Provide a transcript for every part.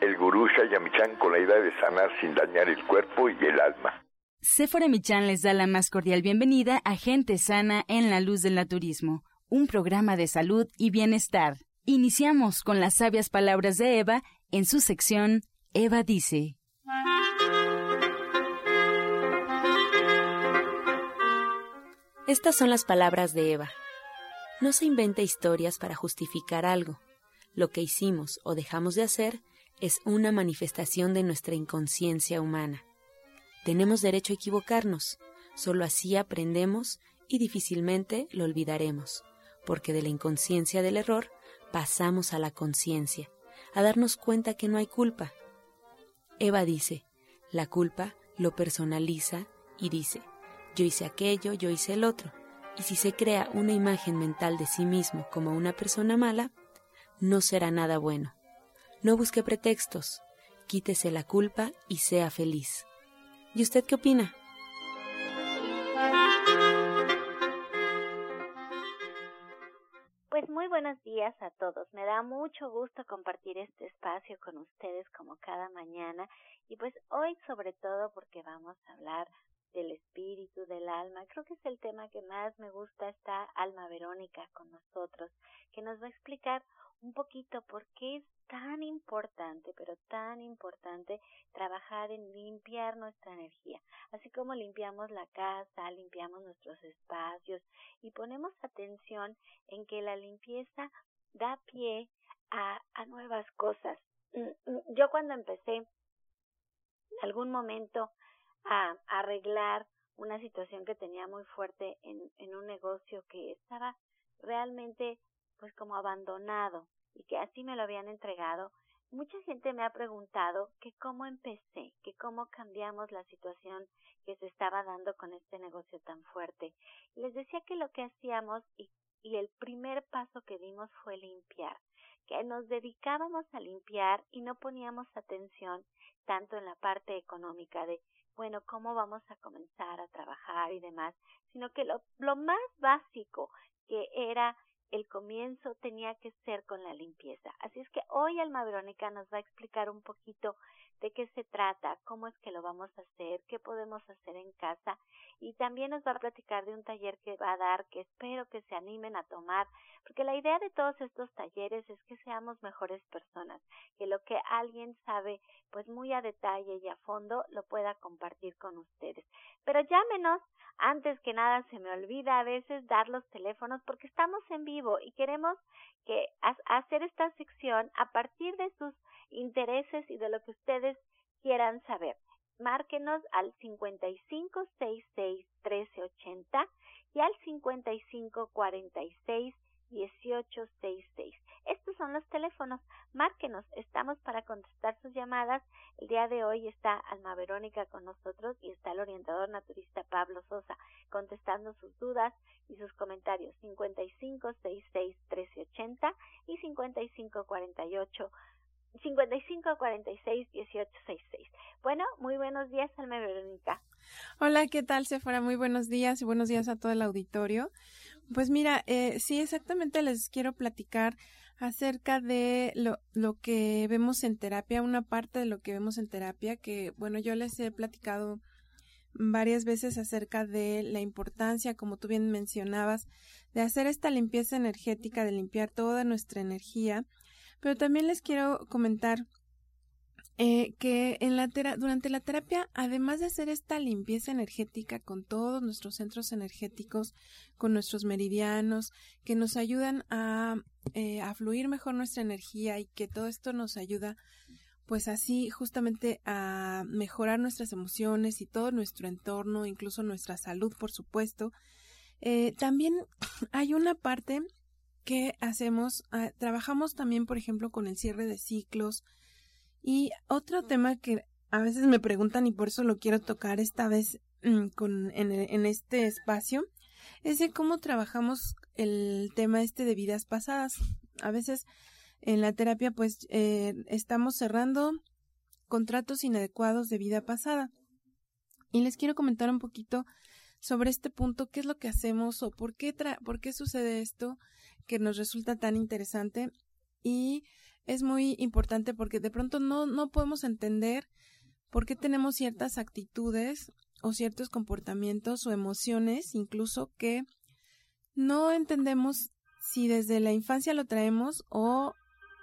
el gurú Shayamichan con la idea de sanar sin dañar el cuerpo y el alma. Sephora Michan les da la más cordial bienvenida a Gente Sana en la Luz del Naturismo, un programa de salud y bienestar. Iniciamos con las sabias palabras de Eva en su sección Eva dice. Estas son las palabras de Eva. No se invente historias para justificar algo. Lo que hicimos o dejamos de hacer es una manifestación de nuestra inconsciencia humana. Tenemos derecho a equivocarnos, solo así aprendemos y difícilmente lo olvidaremos, porque de la inconsciencia del error pasamos a la conciencia, a darnos cuenta que no hay culpa. Eva dice, la culpa lo personaliza y dice, yo hice aquello, yo hice el otro, y si se crea una imagen mental de sí mismo como una persona mala, no será nada bueno. No busque pretextos, quítese la culpa y sea feliz. ¿Y usted qué opina? Pues muy buenos días a todos. Me da mucho gusto compartir este espacio con ustedes como cada mañana y pues hoy sobre todo porque vamos a hablar del espíritu, del alma. Creo que es el tema que más me gusta. Está Alma Verónica con nosotros, que nos va a explicar un poquito por qué es tan importante, pero tan importante trabajar en limpiar nuestra energía. Así como limpiamos la casa, limpiamos nuestros espacios y ponemos atención en que la limpieza da pie a, a nuevas cosas. Mm, mm, yo cuando empecé en algún momento a, arreglar una situación que tenía muy fuerte en un negocio que estaba realmente pues como abandonado y que así me lo habían entregado, mucha gente me ha preguntado que cómo empecé, que cómo cambiamos la situación que se estaba dando con este negocio tan fuerte. Les decía que lo que hacíamos y, el primer paso que dimos fue limpiar, que nos dedicábamos a limpiar y no poníamos atención tanto en la parte económica de bueno, cómo vamos a comenzar a trabajar y demás, sino que lo más básico que era el comienzo tenía que ser con la limpieza. Así es que hoy Alma Verónica nos va a explicar un poquito de qué se trata, cómo es que lo vamos a hacer, qué podemos hacer en casa y también nos va a platicar de un taller que va a dar que espero que se animen a tomar, porque la idea de todos estos talleres es que seamos mejores personas, que lo que alguien sabe pues muy a detalle y a fondo lo pueda compartir con ustedes. Pero llámenos antes que nada se me olvida a veces dar los teléfonos porque estamos en vivo y queremos que hacer esta sección a partir de sus intereses y de lo que ustedes quieran saber. Márquenos al 5566-1380 y al 5546-1866. Estos son los teléfonos. Márquenos. Estamos para contestar sus llamadas. El día de hoy está Alma Verónica con nosotros y está el orientador naturista Pablo Sosa contestando sus dudas y sus comentarios 5566-1380 y 5548 5546-1866. Bueno, muy buenos días, Alma Verónica. Hola, ¿qué tal, Sephora? Muy buenos días y buenos días a todo el auditorio. Pues mira, eh, sí, exactamente les quiero platicar acerca de lo, lo que vemos en terapia, una parte de lo que vemos en terapia, que bueno, yo les he platicado varias veces acerca de la importancia, como tú bien mencionabas, de hacer esta limpieza energética, de limpiar toda nuestra energía pero también les quiero comentar eh, que en la durante la terapia, además de hacer esta limpieza energética con todos nuestros centros energéticos, con nuestros meridianos, que nos ayudan a, eh, a fluir mejor nuestra energía y que todo esto nos ayuda pues así justamente a mejorar nuestras emociones y todo nuestro entorno, incluso nuestra salud, por supuesto. Eh, también hay una parte que hacemos, ah, trabajamos también, por ejemplo, con el cierre de ciclos. Y otro tema que a veces me preguntan y por eso lo quiero tocar esta vez mm, con, en, en este espacio, es de cómo trabajamos el tema este de vidas pasadas. A veces en la terapia pues eh, estamos cerrando contratos inadecuados de vida pasada. Y les quiero comentar un poquito sobre este punto, qué es lo que hacemos o por qué, por qué sucede esto que nos resulta tan interesante y es muy importante porque de pronto no, no podemos entender por qué tenemos ciertas actitudes o ciertos comportamientos o emociones incluso que no entendemos si desde la infancia lo traemos o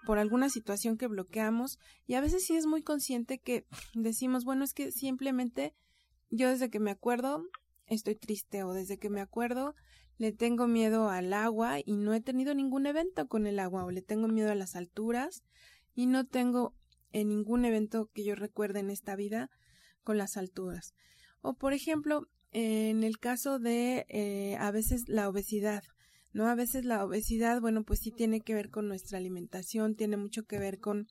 por alguna situación que bloqueamos. Y a veces sí es muy consciente que decimos, bueno, es que simplemente yo desde que me acuerdo estoy triste o desde que me acuerdo le tengo miedo al agua y no he tenido ningún evento con el agua o le tengo miedo a las alturas y no tengo en ningún evento que yo recuerde en esta vida con las alturas. O por ejemplo, en el caso de eh, a veces la obesidad, ¿no? A veces la obesidad, bueno, pues sí tiene que ver con nuestra alimentación, tiene mucho que ver con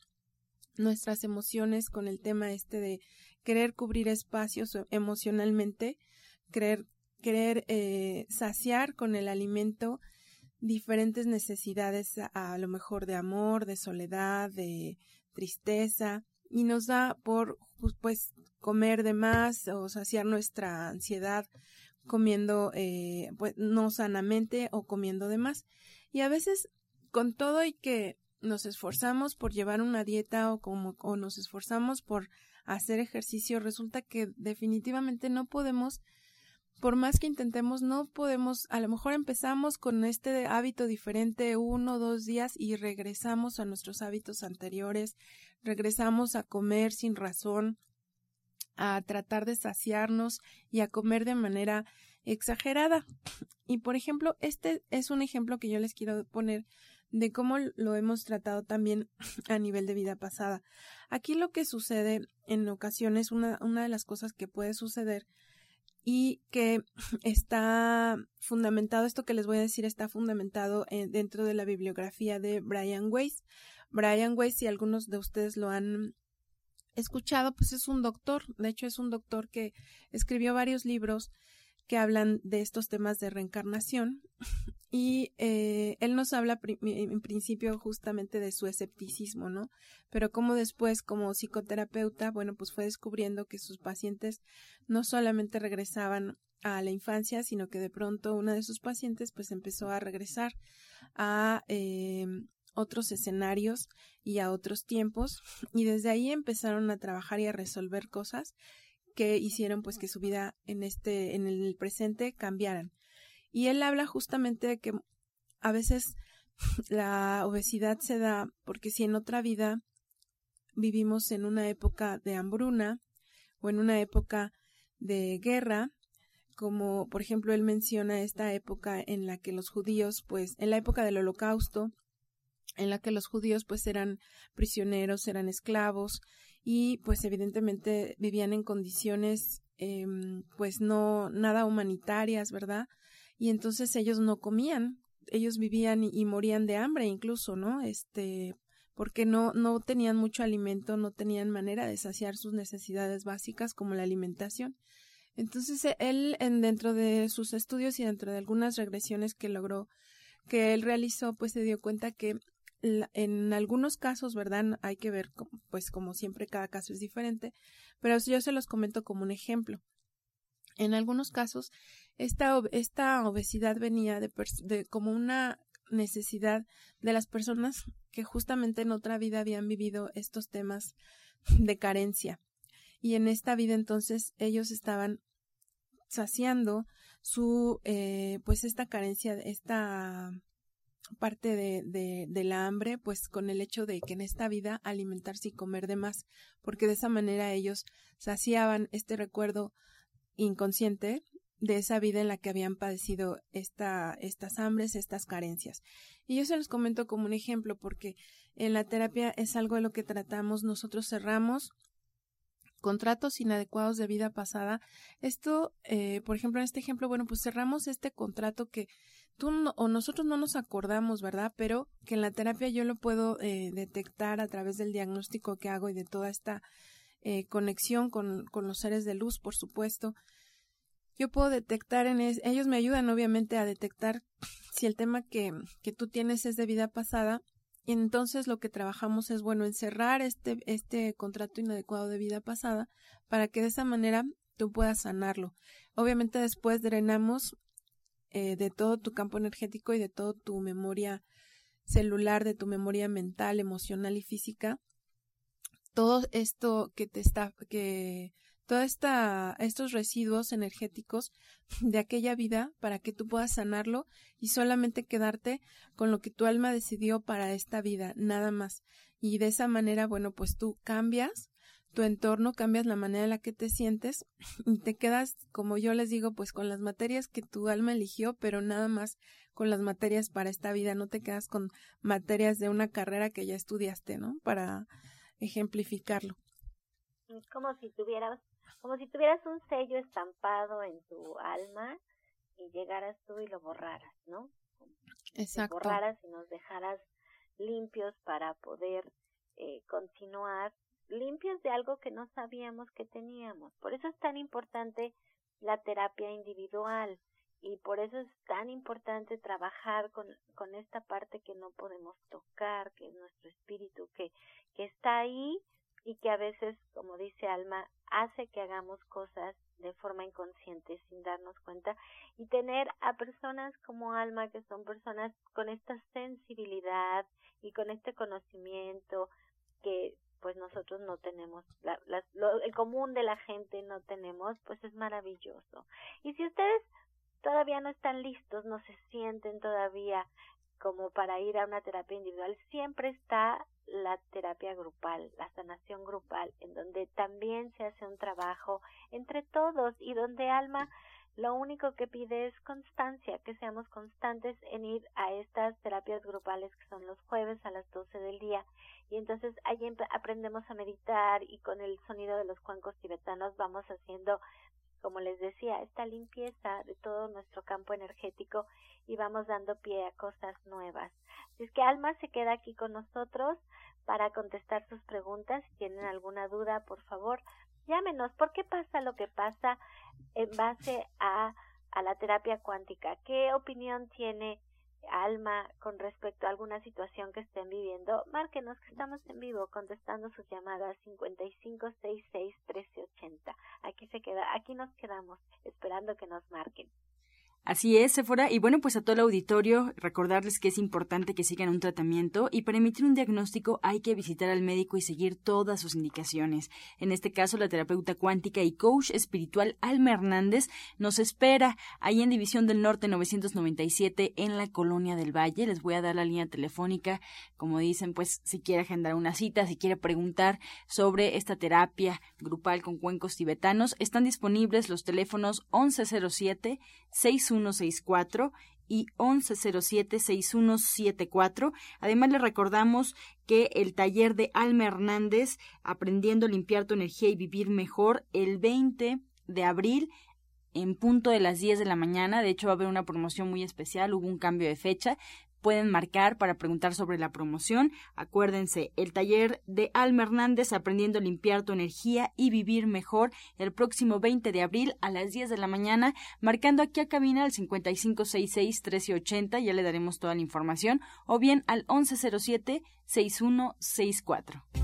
nuestras emociones, con el tema este de querer cubrir espacios emocionalmente querer, querer eh, saciar con el alimento diferentes necesidades, a, lo mejor de amor, de soledad, de tristeza, y nos da por pues, comer de más o saciar nuestra ansiedad comiendo eh, pues no sanamente o comiendo de más. Y a veces con todo y que nos esforzamos por llevar una dieta o como o nos esforzamos por hacer ejercicio, resulta que definitivamente no podemos por más que intentemos, no podemos, a lo mejor empezamos con este hábito diferente uno o dos días y regresamos a nuestros hábitos anteriores, regresamos a comer sin razón, a tratar de saciarnos y a comer de manera exagerada. Y por ejemplo, este es un ejemplo que yo les quiero poner de cómo lo hemos tratado también a nivel de vida pasada. Aquí lo que sucede en ocasiones, una, una de las cosas que puede suceder y que está fundamentado, esto que les voy a decir está fundamentado dentro de la bibliografía de Brian Weiss. Brian Weiss, si algunos de ustedes lo han escuchado, pues es un doctor, de hecho es un doctor que escribió varios libros que hablan de estos temas de reencarnación y eh, él nos habla en principio justamente de su escepticismo, ¿no? Pero como después, como psicoterapeuta, bueno, pues fue descubriendo que sus pacientes no solamente regresaban a la infancia, sino que de pronto una de sus pacientes pues empezó a regresar a eh, otros escenarios y a otros tiempos y desde ahí empezaron a trabajar y a resolver cosas que hicieron pues que su vida en este en el presente cambiaran. Y él habla justamente de que a veces la obesidad se da porque si en otra vida vivimos en una época de hambruna o en una época de guerra, como por ejemplo él menciona esta época en la que los judíos, pues en la época del holocausto, en la que los judíos pues eran prisioneros, eran esclavos y pues evidentemente vivían en condiciones em, pues no nada humanitarias, ¿verdad? Y entonces ellos no comían, ellos vivían y, morían de hambre incluso, ¿no? Este, porque no, no tenían mucho alimento, no tenían manera de saciar sus necesidades básicas como la alimentación. Entonces él, en, dentro de sus estudios y dentro de algunas regresiones que logró, que él realizó, pues se dio cuenta que en algunos casos, ¿verdad? Hay que ver, pues como siempre cada caso es diferente, pero yo se los comento como un ejemplo. En algunos casos, esta, esta obesidad venía de, como una necesidad de las personas que justamente en otra vida habían vivido estos temas de carencia. Y en esta vida entonces ellos estaban saciando su, eh, pues esta carencia, esta parte de, de, la hambre, pues con el hecho de que en esta vida alimentarse y comer de más, porque de esa manera ellos saciaban este recuerdo inconsciente de esa vida en la que habían padecido esta, estas hambres, estas carencias. Y yo se los comento como un ejemplo, porque en la terapia es algo de lo que tratamos, nosotros cerramos contratos inadecuados de vida pasada. Esto, eh, por ejemplo, en este ejemplo, bueno, pues cerramos este contrato que tú o nosotros no nos acordamos, ¿verdad? Pero que en la terapia yo lo puedo eh, detectar a través del diagnóstico que hago y de toda esta eh, conexión con, con, los seres de luz, por supuesto. Yo puedo detectar en ellos me ayudan obviamente a detectar si el tema que, que tú tienes es de vida pasada entonces lo que trabajamos es, bueno, encerrar este, este contrato inadecuado de vida pasada para que de esa manera tú puedas sanarlo. Obviamente después drenamos eh, de todo tu campo energético y de toda tu memoria celular, de tu memoria mental, emocional y física, todo esto que te está, que todos estos residuos energéticos de aquella vida para que tú puedas sanarlo y solamente quedarte con lo que tu alma decidió para esta vida, nada más. Y de esa manera, bueno, pues tú cambias tu entorno, cambias la manera en la que te sientes y te quedas, como yo les digo, pues con las materias que tu alma eligió, pero nada más con las materias para esta vida, no te quedas con materias de una carrera que ya estudiaste, ¿no? Para ejemplificarlo. Es como si tuvieras como si tuvieras un sello estampado en tu alma y llegaras tú y lo borraras, ¿no? Exacto. borraras y nos dejaras limpios para poder eh, continuar, limpios de algo que no sabíamos que teníamos. Por eso es tan importante la terapia individual y por eso es tan importante trabajar con, con esta parte que no podemos tocar, que es nuestro espíritu, que, que está ahí y que a veces, como dice Alma, hace que hagamos cosas de forma inconsciente sin darnos cuenta y tener a personas como Alma que son personas con esta sensibilidad y con este conocimiento que pues nosotros no tenemos, la, el común de la gente no tenemos, pues es maravilloso. Y si ustedes todavía no están listos, no se sienten todavía como para ir a una terapia individual, siempre está la terapia grupal, la sanación grupal, en donde también se hace un trabajo entre todos y donde Alma lo único que pide es constancia, que seamos constantes en ir a estas terapias grupales que son los jueves a las 12 del día. Y entonces allí aprendemos a meditar y con el sonido de los cuencos tibetanos vamos haciendo como les decía, esta limpieza de todo nuestro campo energético y vamos dando pie a cosas nuevas. Si es que Alma se queda aquí con nosotros para contestar sus preguntas. Si tienen alguna duda, por favor, llámenos. ¿Por qué pasa lo que pasa en base a, a la terapia cuántica? ¿Qué opinión tiene Alma con respecto a alguna situación que estén viviendo, márquenos que estamos en vivo contestando sus llamadas 5566-1380. Aquí se queda, aquí nos quedamos esperando que nos marquen. Así es, Sephora. Y bueno, pues a todo el auditorio, recordarles que es importante que sigan un tratamiento y para emitir un diagnóstico hay que visitar al médico y seguir todas sus indicaciones. En este caso, la terapeuta cuántica y coach espiritual Alma Hernández nos espera ahí en División del Norte 997 en la Colonia del Valle. Les voy a dar la línea telefónica, como dicen, pues si quiere agendar una cita, si quiere preguntar sobre esta terapia grupal con cuencos tibetanos, están disponibles los teléfonos 1107 61 6164 y 1107-6174. Además, le recordamos que el taller de Alma Hernández, Aprendiendo a limpiar tu energía y vivir mejor, el 20 de abril en punto de las 10 de la mañana. De hecho, va a haber una promoción muy especial, hubo un cambio de fecha pueden marcar para preguntar sobre la promoción. Acuérdense, el taller de Alma Hernández Aprendiendo a limpiar tu energía y vivir mejor el próximo 20 de abril a las 10 de la mañana, marcando aquí a cabina al 5566-1380, ya le daremos toda la información, o bien al 1107-6164.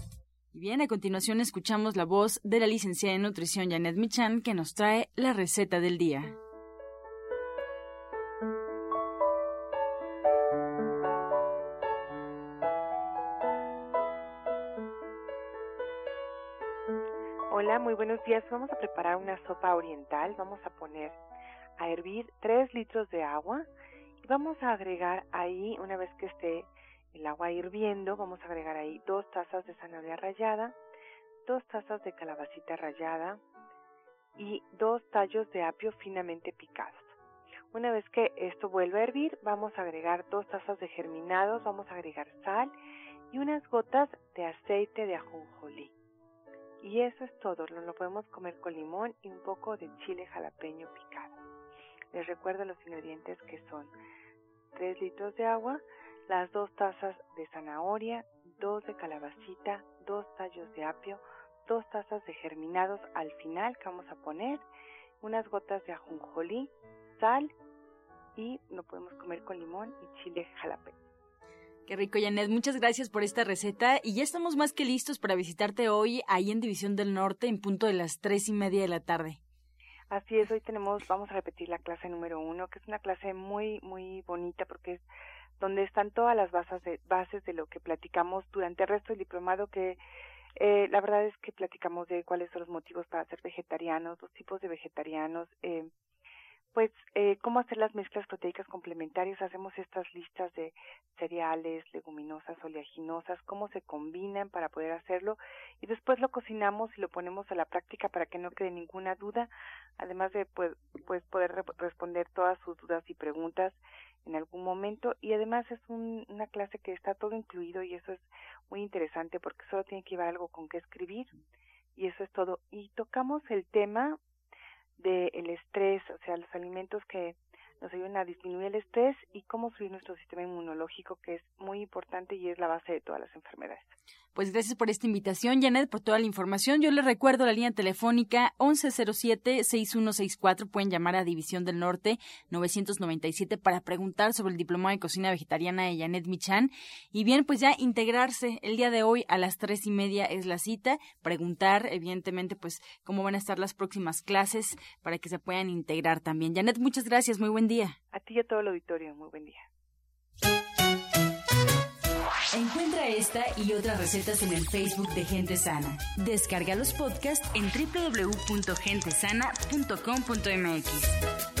Bien, a continuación escuchamos la voz de la licenciada en nutrición Janet Michan que nos trae la receta del día. Hola, muy buenos días. Vamos a preparar una sopa oriental. Vamos a poner a hervir 3 litros de agua y vamos a agregar ahí, una vez que esté el agua hirviendo, vamos a agregar ahí dos tazas de zanahoria rallada, dos tazas de calabacita rallada, y dos tallos de apio finamente picados. Una vez que esto vuelve a hervir, vamos a agregar dos tazas de germinados, vamos a agregar sal y unas gotas de aceite de ajonjolí. Y eso es todo, lo podemos comer con limón y un poco de chile jalapeño picado. Les recuerdo los ingredientes que son 3 litros de agua, las dos tazas de zanahoria, dos de calabacita, dos tallos de apio, dos tazas de germinados al final que vamos a poner, unas gotas de ajonjolí, sal y lo podemos comer con limón y chile jalapeño. Qué rico, Janet. Muchas gracias por esta receta. Y ya estamos más que listos para visitarte hoy ahí en División del Norte en punto de las tres y media de la tarde. Así es, hoy tenemos, vamos a repetir la clase número uno, que es una clase muy, muy bonita porque es donde están todas las bases de, bases de lo que platicamos durante el resto del diplomado, que eh, la verdad es que platicamos de cuáles son los motivos para ser vegetarianos, los tipos de vegetarianos, eh, pues eh, cómo hacer las mezclas proteicas complementarias. Hacemos estas listas de cereales, leguminosas, oleaginosas, cómo se combinan para poder hacerlo y después lo cocinamos y lo ponemos a la práctica para que no quede ninguna duda, además de pues, pues poder responder todas sus dudas y preguntas en algún momento y además es una clase que está todo incluido y eso es muy interesante porque solo tiene que llevar algo con qué escribir y eso es todo. Y tocamos el tema del estrés, o sea, los alimentos que nos ayudan a disminuir el estrés y cómo subir nuestro sistema inmunológico, que es muy importante y es la base de todas las enfermedades. Pues gracias por esta invitación, Janet, por toda la información. Yo les recuerdo la línea telefónica 1107-6164. Pueden llamar a División del Norte 997 para preguntar sobre el diploma de cocina vegetariana de Janet Michan. Y bien, pues ya integrarse el día de hoy a las tres y media es la cita. Preguntar, evidentemente, pues cómo van a estar las próximas clases para que se puedan integrar también. Janet, muchas gracias. Muy buen día. A ti y a todo el auditorio. Muy buen día. Encuentra esta y otras recetas en el Facebook de Gente Sana. Descarga los podcasts en www.gentesana.com.mx.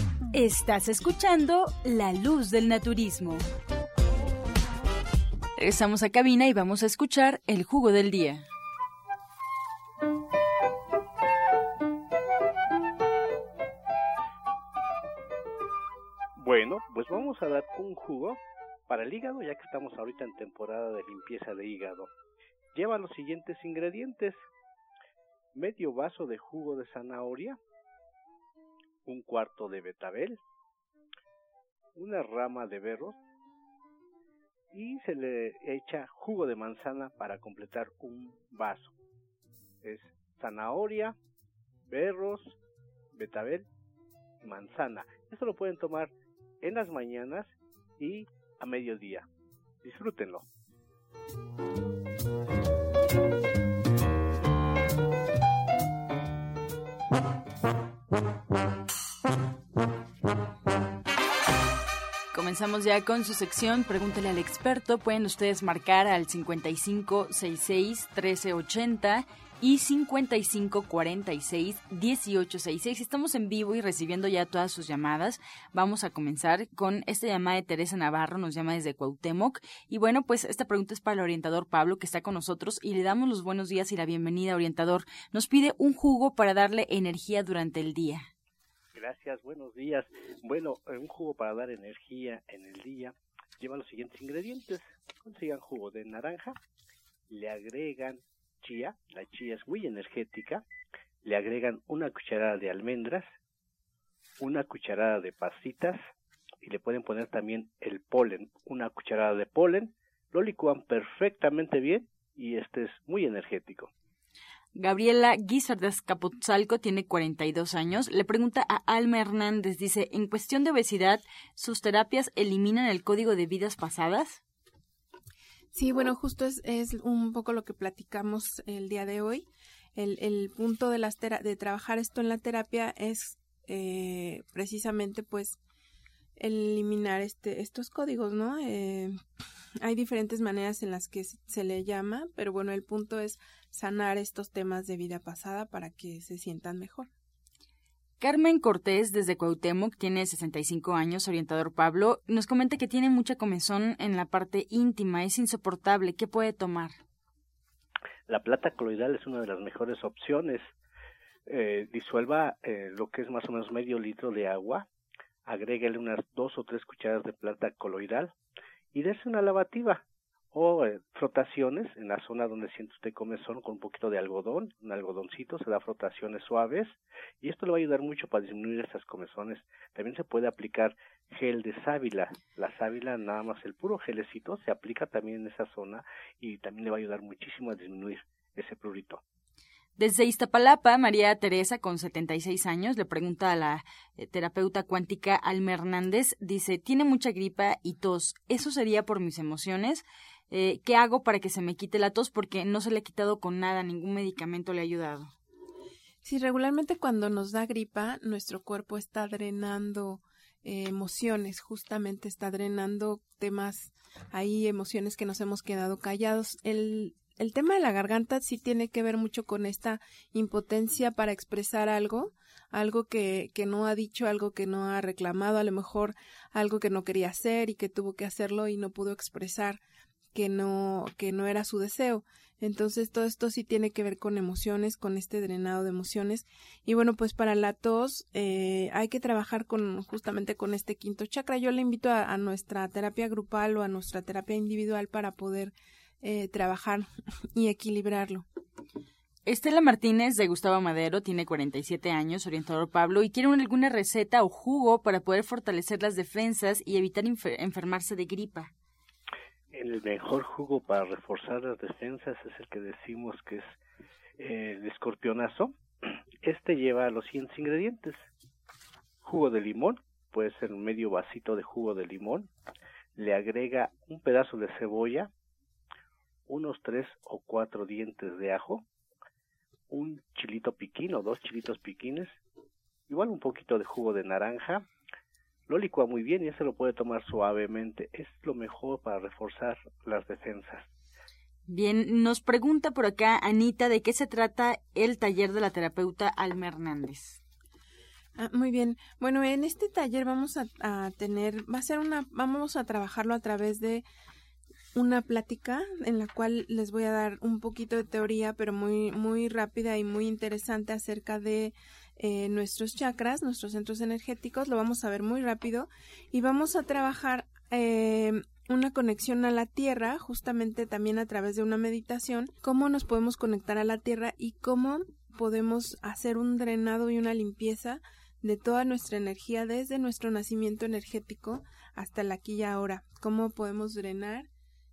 Estás escuchando La Luz del Naturismo. Regresamos a cabina y vamos a escuchar el jugo del día. Bueno, pues vamos a dar un jugo para el hígado, ya que estamos ahorita en temporada de limpieza de hígado. Lleva los siguientes ingredientes. Medio vaso de jugo de zanahoria, un cuarto de betabel, una rama de berros y se le echa jugo de manzana para completar un vaso. Es zanahoria, berros, betabel y manzana. Esto lo pueden tomar en las mañanas y a mediodía. Disfrútenlo. Comenzamos ya con su sección Pregúntele al experto. Pueden ustedes marcar al 5566-1380 y 5546-1866. Estamos en vivo y recibiendo ya todas sus llamadas. Vamos a comenzar con esta llamada de Teresa Navarro, nos llama desde Cuauhtémoc. Y bueno, pues esta pregunta es para el orientador Pablo, que está con nosotros, y le damos los buenos días y la bienvenida, orientador. Nos pide un jugo para darle energía durante el día. Gracias, buenos días. Bueno, eh, un jugo para dar energía en el día lleva los siguientes ingredientes. Consigan jugo de naranja, le agregan chía, la chía es muy energética, le agregan una cucharada de almendras, una cucharada de pasitas y le pueden poner también el polen, una cucharada de polen, lo licúan perfectamente bien y este es muy energético. Gabriela Guizar de Escapotzalco tiene 42 años. Le pregunta a Alma Hernández, dice, en cuestión de obesidad, ¿sus terapias eliminan el código de vidas pasadas? Sí, bueno, justo es, es un poco lo que platicamos el día de hoy. el, el punto de, las de trabajar esto en la terapia es eh, precisamente pues eliminar este, estos códigos, ¿no? Eh, hay diferentes maneras en las que se le llama, pero bueno, el punto es sanar estos temas de vida pasada para que se sientan mejor. Carmen Cortés, desde Cuauhtémoc, tiene 65 años, orientador Pablo, nos comenta que tiene mucha comezón en la parte íntima, es insoportable. ¿Qué puede tomar? La plata coloidal es una de las mejores opciones. Eh, disuelva eh, lo que es más o menos medio litro de agua, agréguele unas dos o tres cucharadas de plata coloidal y dése una lavativa o eh, frotaciones en la zona donde siente usted comezón con un poquito de algodón, un algodoncito, se da frotaciones suaves y esto le va a ayudar mucho para disminuir esas comezones. También se puede aplicar gel de sábila. La sábila, nada más el puro gelecito, se aplica también en esa zona y también le va a ayudar muchísimo a disminuir ese prurito. Desde Iztapalapa, María Teresa, con 76 años, le pregunta a la eh, terapeuta cuántica Alma Hernández, dice, tiene mucha gripa y tos, ¿eso sería por mis emociones? Eh, ¿Qué hago para que se me quite la tos? Porque no se le ha quitado con nada, ningún medicamento le ha ayudado. Sí, regularmente cuando nos da gripa, nuestro cuerpo está drenando eh, emociones, justamente está drenando temas, ahí emociones que nos hemos quedado callados. El el tema de la garganta sí tiene que ver mucho con esta impotencia para expresar algo, algo que, que no ha dicho, algo que no ha reclamado, a lo mejor algo que no quería hacer y que tuvo que hacerlo y no pudo expresar que no, que no era su deseo. Entonces todo esto sí tiene que ver con emociones, con este drenado de emociones. Y bueno, pues para la tos eh, hay que trabajar con justamente con este quinto chakra. Yo le invito a nuestra terapia grupal o a nuestra terapia individual para poder eh, trabajar y equilibrarlo. Estela Martínez de Gustavo Madero tiene 47 años, orientador Pablo, y quiere alguna receta o jugo para poder fortalecer las defensas y evitar enfermarse de gripa. El mejor jugo para reforzar las defensas es el que decimos que es eh, el escorpionazo. Este lleva los siguientes ingredientes. Jugo de limón, puede ser medio vasito de jugo de limón. Le agrega un pedazo de cebolla, unos tres o cuatro dientes de ajo, un chilito piquín o dos chilitos piquines, igual un poquito de jugo de naranja, lo licúa muy bien y ese lo puede tomar suavemente. Es lo mejor para reforzar las defensas. Bien, nos pregunta por acá Anita de qué se trata el taller de la terapeuta Alma Hernández. Ah, muy bien. Bueno, en este taller vamos a, a, tener, va a ser una, vamos a trabajarlo a través de una plática en la cual les voy a dar un poquito de teoría, pero muy, muy rápida y muy interesante acerca de eh, nuestros chakras, nuestros centros energéticos. Lo vamos a ver muy rápido y vamos a trabajar eh, una conexión a la tierra, justamente también a través de una meditación, cómo nos podemos conectar a la tierra y cómo podemos hacer un drenado y una limpieza de toda nuestra energía desde nuestro nacimiento energético hasta el aquí y ahora. Cómo podemos drenar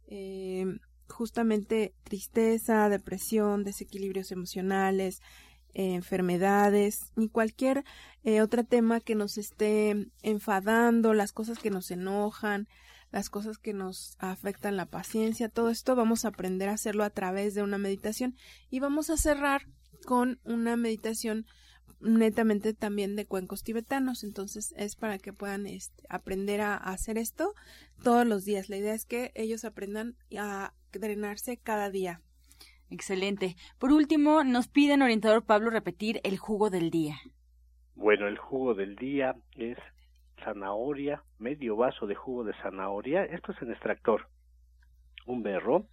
eh, justamente tristeza, depresión, desequilibrios emocionales, eh, enfermedades y cualquier eh, otro tema que nos esté enfadando, las cosas que nos enojan, las cosas que nos afectan la paciencia, todo esto vamos a aprender a hacerlo a través de una meditación. Y vamos a cerrar con una meditación netamente también de cuencos tibetanos. Entonces es para que puedan este, aprender a, hacer esto todos los días. La idea es que ellos aprendan a drenarse cada día. Excelente. Por último, nos piden, orientador Pablo, repetir el jugo del día. Bueno, el jugo del día es zanahoria, medio vaso de jugo de zanahoria. Esto es en extractor. Un berro,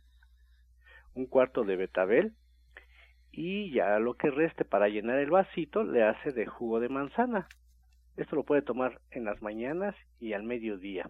un cuarto de betabel, y ya lo que reste para llenar el vasito le hace de jugo de manzana. Esto lo puede tomar en las mañanas y al mediodía.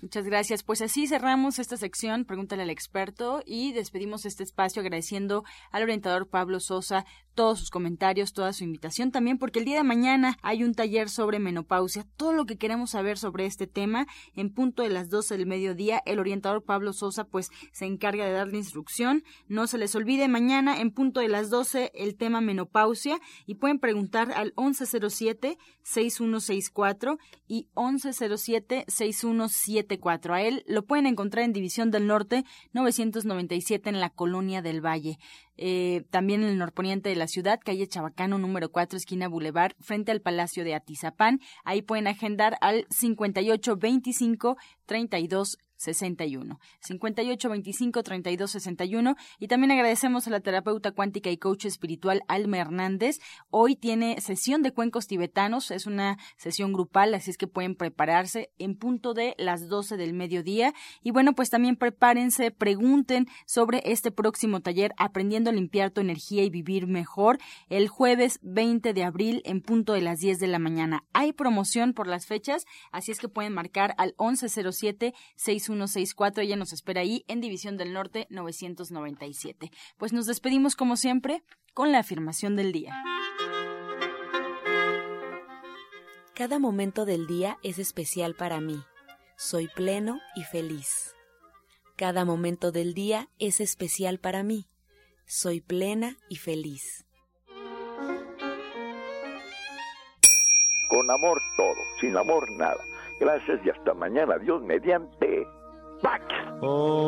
Muchas gracias. Pues así cerramos esta sección, pregúntale al experto, y despedimos este espacio agradeciendo al orientador Pablo Sosa todos sus comentarios, toda su invitación también, porque el día de mañana hay un taller sobre menopausia, todo lo que queremos saber sobre este tema, en punto de las 12 del mediodía, el orientador Pablo Sosa pues se encarga de darle instrucción, no se les olvide mañana en punto de las 12 el tema menopausia y pueden preguntar al 1107-6164 y 1107-6174. A él lo pueden encontrar en División del Norte 997 en la Colonia del Valle. Eh, también en el norponiente de la ciudad, calle Chabacano número 4, esquina Boulevard, frente al Palacio de Atizapán. Ahí pueden agendar al 5825 32 61. 58 25 32 61. Y también agradecemos a la terapeuta cuántica y coach espiritual Alma Hernández. Hoy tiene sesión de cuencos tibetanos. Es una sesión grupal, así es que pueden prepararse en punto de las 12 del mediodía. Y bueno, pues también prepárense, pregunten sobre este próximo taller Aprendiendo a limpiar tu energía y vivir mejor el jueves 20 de abril en punto de las 10 de la mañana. Hay promoción por las fechas, así es que pueden marcar al 1107 61 164. Ella nos espera ahí en División del Norte 997. Pues nos despedimos como siempre con la afirmación del día. Cada momento del día es especial para mí. Soy pleno y feliz. Cada momento del día es especial para mí. Soy plena y feliz. Con amor todo, sin amor nada. Gracias y hasta mañana. Dios mediante. back. Oh.